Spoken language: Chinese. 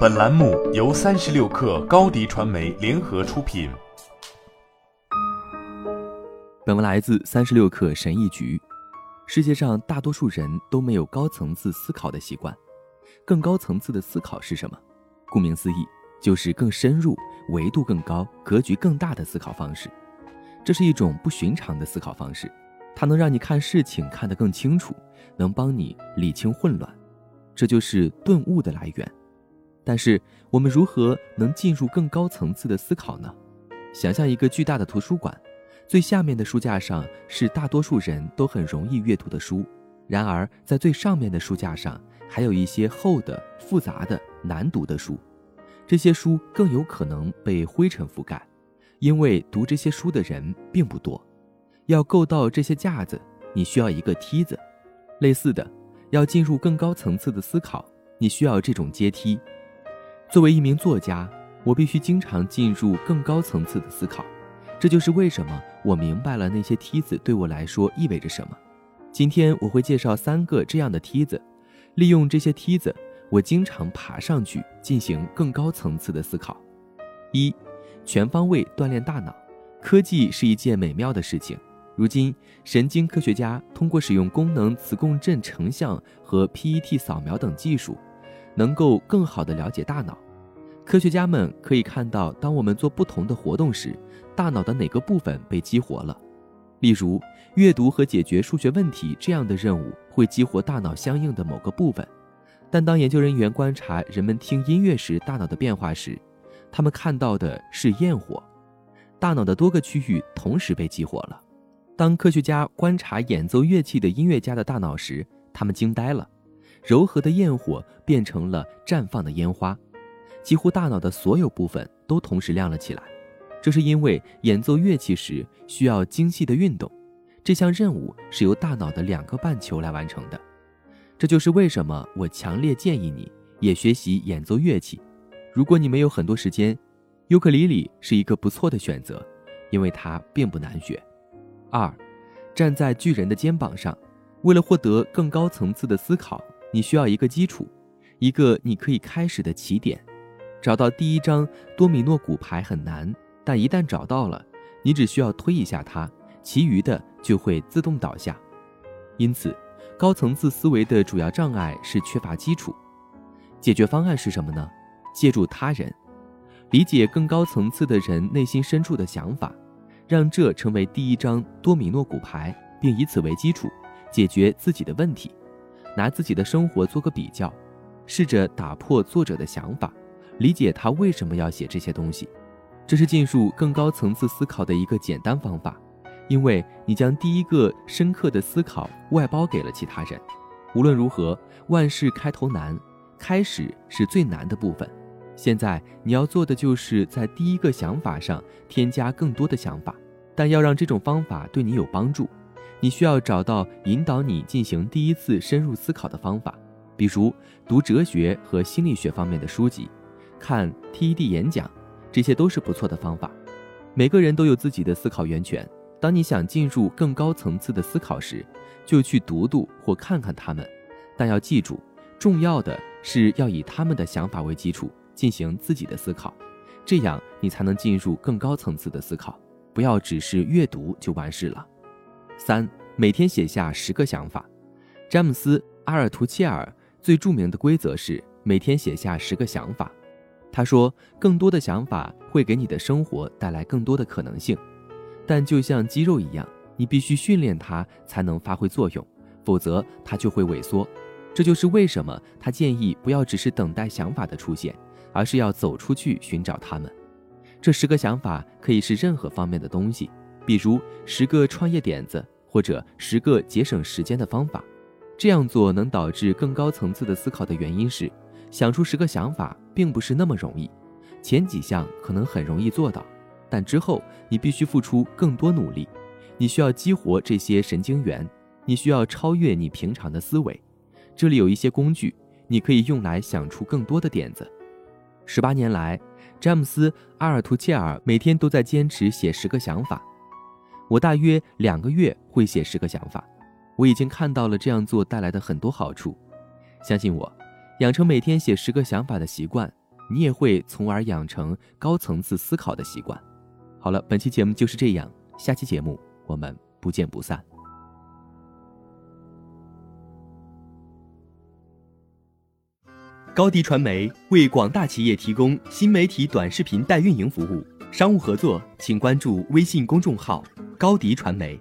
本栏目由三十六氪高低传媒联合出品。本文来自三十六氪神译局。世界上大多数人都没有高层次思考的习惯。更高层次的思考是什么？顾名思义，就是更深入、维度更高、格局更大的思考方式。这是一种不寻常的思考方式，它能让你看事情看得更清楚，能帮你理清混乱。这就是顿悟的来源。但是，我们如何能进入更高层次的思考呢？想象一个巨大的图书馆，最下面的书架上是大多数人都很容易阅读的书，然而在最上面的书架上还有一些厚的、复杂的、难读的书，这些书更有可能被灰尘覆盖，因为读这些书的人并不多。要够到这些架子，你需要一个梯子。类似的，要进入更高层次的思考，你需要这种阶梯。作为一名作家，我必须经常进入更高层次的思考，这就是为什么我明白了那些梯子对我来说意味着什么。今天我会介绍三个这样的梯子，利用这些梯子，我经常爬上去进行更高层次的思考。一，全方位锻炼大脑。科技是一件美妙的事情。如今，神经科学家通过使用功能磁共振成像和 PET 扫描等技术。能够更好地了解大脑，科学家们可以看到，当我们做不同的活动时，大脑的哪个部分被激活了。例如，阅读和解决数学问题这样的任务会激活大脑相应的某个部分。但当研究人员观察人们听音乐时大脑的变化时，他们看到的是焰火，大脑的多个区域同时被激活了。当科学家观察演奏乐器的音乐家的大脑时，他们惊呆了。柔和的焰火变成了绽放的烟花，几乎大脑的所有部分都同时亮了起来。这是因为演奏乐器时需要精细的运动，这项任务是由大脑的两个半球来完成的。这就是为什么我强烈建议你也学习演奏乐器。如果你没有很多时间，尤克里里是一个不错的选择，因为它并不难学。二，站在巨人的肩膀上，为了获得更高层次的思考。你需要一个基础，一个你可以开始的起点。找到第一张多米诺骨牌很难，但一旦找到了，你只需要推一下它，其余的就会自动倒下。因此，高层次思维的主要障碍是缺乏基础。解决方案是什么呢？借助他人，理解更高层次的人内心深处的想法，让这成为第一张多米诺骨牌，并以此为基础，解决自己的问题。拿自己的生活做个比较，试着打破作者的想法，理解他为什么要写这些东西。这是进入更高层次思考的一个简单方法，因为你将第一个深刻的思考外包给了其他人。无论如何，万事开头难，开始是最难的部分。现在你要做的就是在第一个想法上添加更多的想法，但要让这种方法对你有帮助。你需要找到引导你进行第一次深入思考的方法，比如读哲学和心理学方面的书籍，看 TED 演讲，这些都是不错的方法。每个人都有自己的思考源泉。当你想进入更高层次的思考时，就去读读或看看他们。但要记住，重要的是要以他们的想法为基础进行自己的思考，这样你才能进入更高层次的思考。不要只是阅读就完事了。三每天写下十个想法。詹姆斯·阿尔图切尔最著名的规则是每天写下十个想法。他说，更多的想法会给你的生活带来更多的可能性，但就像肌肉一样，你必须训练它才能发挥作用，否则它就会萎缩。这就是为什么他建议不要只是等待想法的出现，而是要走出去寻找它们。这十个想法可以是任何方面的东西。比如十个创业点子，或者十个节省时间的方法，这样做能导致更高层次的思考的原因是，想出十个想法并不是那么容易。前几项可能很容易做到，但之后你必须付出更多努力。你需要激活这些神经元，你需要超越你平常的思维。这里有一些工具，你可以用来想出更多的点子。十八年来，詹姆斯·阿尔图切尔每天都在坚持写十个想法。我大约两个月会写十个想法，我已经看到了这样做带来的很多好处。相信我，养成每天写十个想法的习惯，你也会从而养成高层次思考的习惯。好了，本期节目就是这样，下期节目我们不见不散。高迪传媒为广大企业提供新媒体短视频代运营服务，商务合作请关注微信公众号“高迪传媒”。